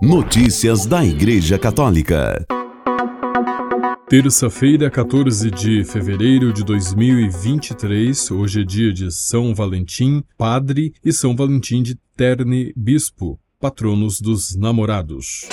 Notícias da Igreja Católica. Terça-feira, 14 de fevereiro de 2023, hoje é dia de São Valentim, padre, e São Valentim de Terne, bispo, patronos dos namorados.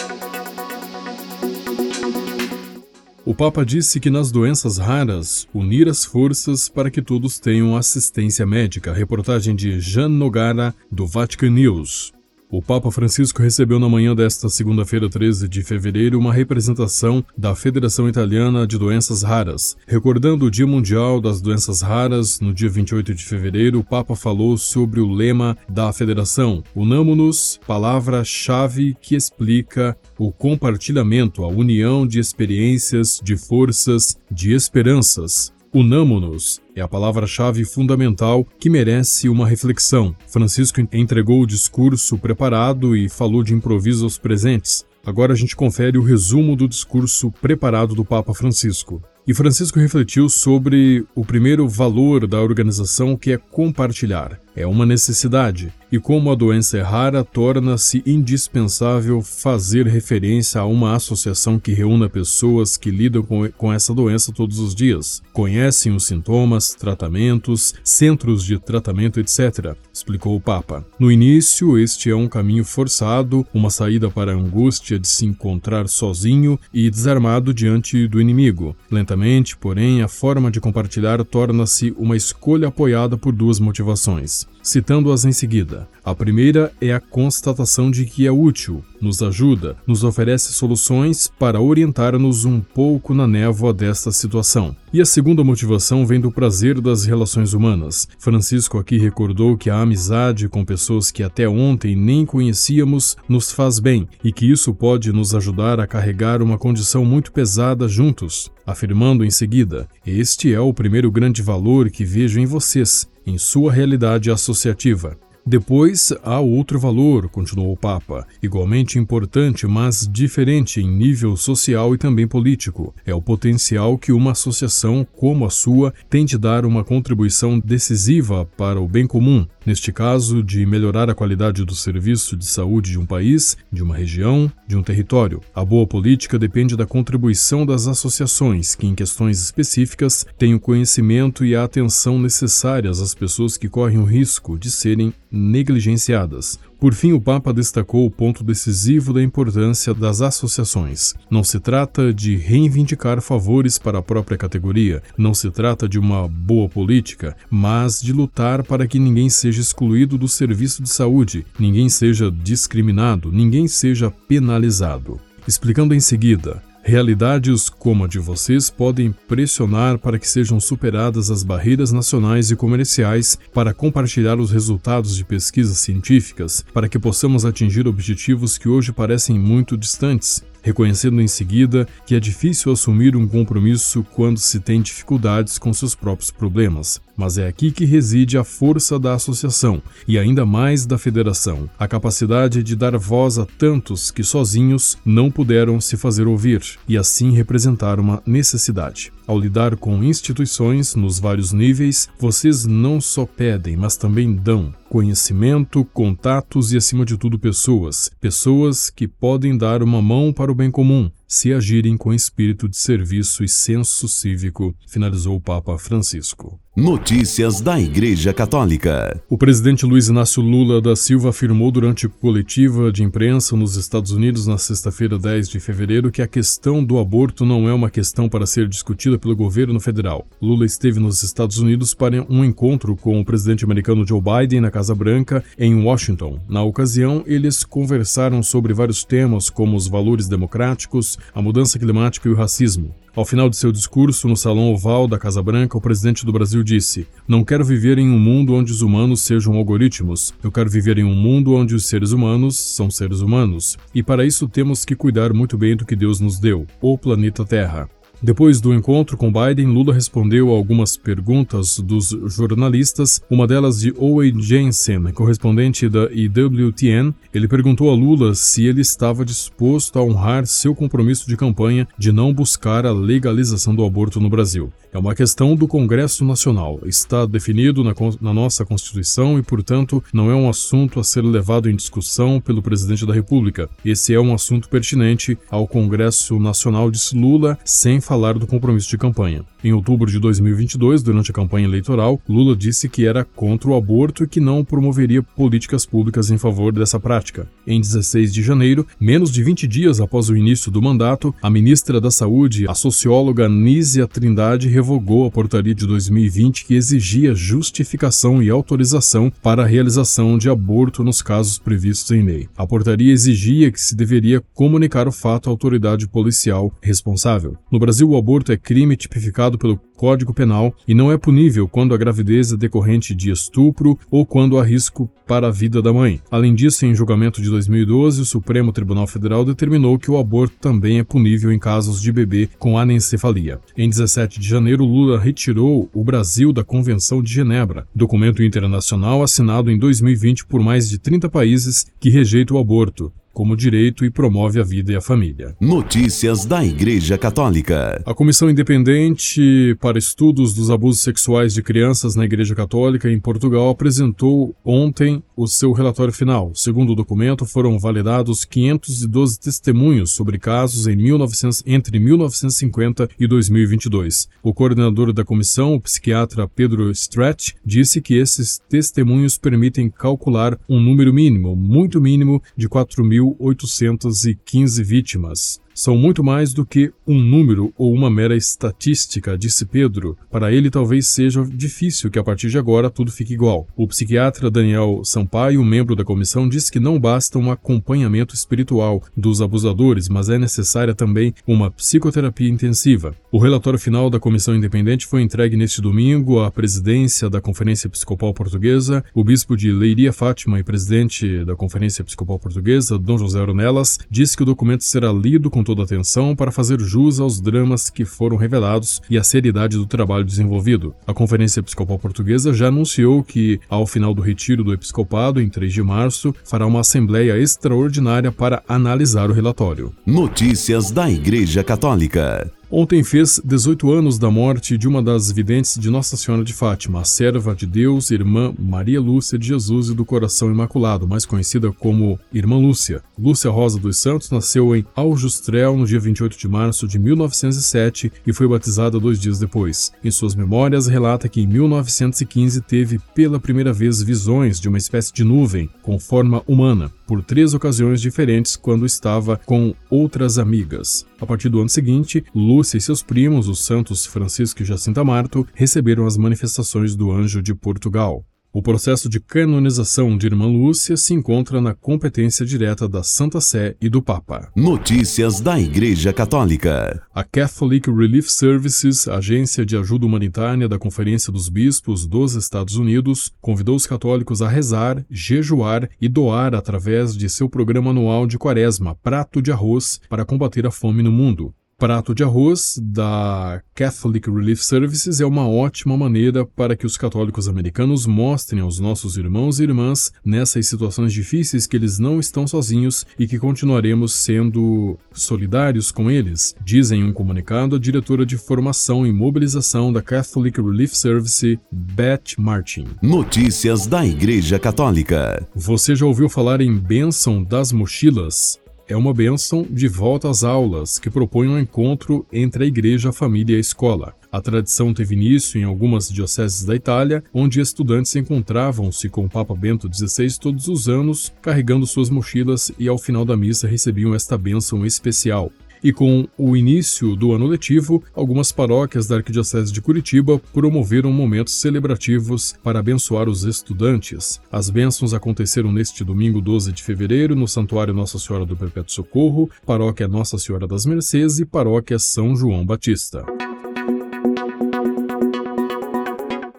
O Papa disse que nas doenças raras, unir as forças para que todos tenham assistência médica. Reportagem de Jean Nogara, do Vatican News. O Papa Francisco recebeu na manhã desta segunda-feira, 13 de fevereiro, uma representação da Federação Italiana de Doenças Raras. Recordando o Dia Mundial das Doenças Raras, no dia 28 de fevereiro, o Papa falou sobre o lema da federação: Unamo-nos, palavra-chave que explica o compartilhamento, a união de experiências, de forças, de esperanças. Unamo-nos é a palavra-chave fundamental que merece uma reflexão. Francisco entregou o discurso preparado e falou de improviso aos presentes. Agora a gente confere o resumo do discurso preparado do Papa Francisco. E Francisco refletiu sobre o primeiro valor da organização que é compartilhar. É uma necessidade, e como a doença é rara, torna-se indispensável fazer referência a uma associação que reúna pessoas que lidam com, essa doença todos os dias, conhecem os sintomas, tratamentos, centros de tratamento, etc., explicou o Papa. No início, este é um caminho forçado, uma saída para a angústia de se encontrar sozinho e desarmado diante do inimigo. Lentamente, porém, a forma de compartilhar torna-se uma escolha apoiada por duas motivações citando-as em seguida. A primeira é a constatação de que é útil, nos ajuda, nos oferece soluções para orientar-nos um pouco na névoa desta situação. E a segunda motivação vem do prazer das relações humanas. Francisco aqui recordou que a amizade com pessoas que até ontem nem conhecíamos nos faz bem e que isso pode nos ajudar a carregar uma condição muito pesada juntos, afirmando em seguida: Este é o primeiro grande valor que vejo em vocês, em sua realidade associativa. Depois há outro valor, continuou o Papa, igualmente importante, mas diferente em nível social e também político. É o potencial que uma associação como a sua tem de dar uma contribuição decisiva para o bem comum, neste caso, de melhorar a qualidade do serviço de saúde de um país, de uma região, de um território. A boa política depende da contribuição das associações, que, em questões específicas, têm o conhecimento e a atenção necessárias às pessoas que correm o risco de serem negligenciadas. Por fim, o Papa destacou o ponto decisivo da importância das associações. Não se trata de reivindicar favores para a própria categoria, não se trata de uma boa política, mas de lutar para que ninguém seja excluído do serviço de saúde, ninguém seja discriminado, ninguém seja penalizado. Explicando em seguida, Realidades como a de vocês podem pressionar para que sejam superadas as barreiras nacionais e comerciais para compartilhar os resultados de pesquisas científicas, para que possamos atingir objetivos que hoje parecem muito distantes, reconhecendo em seguida que é difícil assumir um compromisso quando se tem dificuldades com seus próprios problemas. Mas é aqui que reside a força da associação e ainda mais da federação, a capacidade de dar voz a tantos que sozinhos não puderam se fazer ouvir e assim representar uma necessidade. Ao lidar com instituições nos vários níveis, vocês não só pedem, mas também dão conhecimento, contatos e, acima de tudo, pessoas. Pessoas que podem dar uma mão para o bem comum, se agirem com espírito de serviço e senso cívico, finalizou o Papa Francisco. Notícias da Igreja Católica. O presidente Luiz Inácio Lula da Silva afirmou durante coletiva de imprensa nos Estados Unidos na sexta-feira, 10 de fevereiro, que a questão do aborto não é uma questão para ser discutida pelo governo federal. Lula esteve nos Estados Unidos para um encontro com o presidente americano Joe Biden na Casa Branca, em Washington. Na ocasião, eles conversaram sobre vários temas como os valores democráticos, a mudança climática e o racismo. Ao final de seu discurso no Salão Oval da Casa Branca, o presidente do Brasil disse: Não quero viver em um mundo onde os humanos sejam algoritmos. Eu quero viver em um mundo onde os seres humanos são seres humanos. E para isso temos que cuidar muito bem do que Deus nos deu, o planeta Terra. Depois do encontro com Biden, Lula respondeu a algumas perguntas dos jornalistas, uma delas de Owen Jensen, correspondente da EWTN. Ele perguntou a Lula se ele estava disposto a honrar seu compromisso de campanha de não buscar a legalização do aborto no Brasil. É uma questão do Congresso Nacional. Está definido na, na, nossa Constituição e, portanto, não é um assunto a ser levado em discussão pelo presidente da República. Esse é um assunto pertinente ao Congresso Nacional, disse Lula, sem falar do compromisso de campanha. Em outubro de 2022, durante a campanha eleitoral, Lula disse que era contra o aborto e que não promoveria políticas públicas em favor dessa prática. Em 16 de janeiro, menos de 20 dias após o início do mandato, a ministra da Saúde, a socióloga Nízia Trindade, revogou a portaria de 2020 que exigia justificação e autorização para a realização de aborto nos casos previstos em lei. A portaria exigia que se deveria comunicar o fato à autoridade policial responsável. No Brasil, o aborto é crime tipificado pelo Código Penal e não é punível quando a gravidez é decorrente de estupro ou quando há risco para a vida da mãe. Além disso, em julgamento de 2012, o Supremo Tribunal Federal determinou que o aborto também é punível em casos de bebê com anencefalia. Em 17 de janeiro, Lula retirou o Brasil da Convenção de Genebra, documento internacional assinado em 2020 por mais de 30 países que rejeitam o aborto como direito e promove a vida e a família. Notícias da Igreja Católica. A Comissão Independente para Estudos dos Abusos Sexuais de Crianças na Igreja Católica em Portugal apresentou ontem o seu relatório final. Segundo o documento, foram validados 512 testemunhos sobre casos em 1900, entre 1950 e 2022. O coordenador da comissão, o psiquiatra Pedro Stretch, disse que esses testemunhos permitem calcular um número mínimo, muito mínimo, de 4 mil 1.815 vítimas. São muito mais do que um número ou uma mera estatística, disse Pedro. Para ele, talvez seja difícil que a partir de agora tudo fique igual. O psiquiatra Daniel Sampaio, membro da comissão, disse que não basta um acompanhamento espiritual dos abusadores, mas é necessária também uma psicoterapia intensiva. O relatório final da comissão independente foi entregue neste domingo à presidência da Conferência Episcopal Portuguesa, o bispo de Leiria Fátima e presidente da Conferência Episcopal Portuguesa, Dom José Ornelas, disse que o documento será lido com toda atenção para fazer jus aos dramas que foram revelados e à seriedade do trabalho desenvolvido. A Conferência Episcopal Portuguesa já anunciou que, ao final do retiro do episcopado, em 3 de março, fará uma assembleia extraordinária para analisar o relatório. Notícias da Igreja Católica. Ontem fez 18 anos da morte de uma das videntes de Nossa Senhora de Fátima, a serva de Deus, irmã Maria Lúcia de Jesus e do Coração Imaculado, mais conhecida como Irmã Lúcia. Lúcia Rosa dos Santos nasceu em Aljustrel no dia 28 de março de 1907 e foi batizada dois dias depois. Em suas memórias, relata que em 1915 teve pela primeira vez visões de uma espécie de nuvem com forma humana, por três ocasiões diferentes quando estava com outras amigas. A partir do ano seguinte, Lúcia e seus primos, os santos Francisco e Jacinta Marto, receberam as manifestações do Anjo de Portugal. O processo de canonização de Irmã Lúcia se encontra na competência direta da Santa Sé e do Papa. Notícias da Igreja Católica. A Catholic Relief Services, agência de ajuda humanitária da Conferência dos Bispos dos Estados Unidos, convidou os católicos a rezar, jejuar e doar através de seu programa anual de quaresma, Prato de Arroz, para combater a fome no mundo prato de arroz da Catholic Relief Services é uma ótima maneira para que os católicos americanos mostrem aos nossos irmãos e irmãs nessas situações difíceis que eles não estão sozinhos e que continuaremos sendo solidários com eles, diz em um comunicado a diretora de formação e mobilização da Catholic Relief Service, Beth Martin. Notícias da Igreja Católica. Você já ouviu falar em bênção das mochilas? É uma bênção de volta às aulas que propõe um encontro entre a igreja, a família e a escola. A tradição teve início em algumas dioceses da Itália, onde estudantes encontravam-se com o Papa Bento XVI todos os anos, carregando suas mochilas e ao final da missa recebiam esta bênção especial. E com o início do ano letivo, algumas paróquias da Arquidiocese de Curitiba promoveram momentos celebrativos para abençoar os estudantes. As bênçãos aconteceram neste domingo 12 de fevereiro no Santuário Nossa Senhora do Perpétuo Socorro, Paróquia Nossa Senhora das Mercês e Paróquia São João Batista.